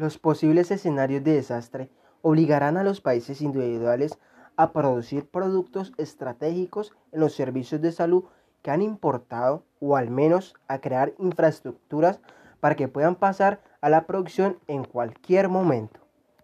Los posibles escenarios de desastre obligarán a los países individuales a producir productos estratégicos en los servicios de salud que han importado o al menos a crear infraestructuras para que puedan pasar a la producción en cualquier momento.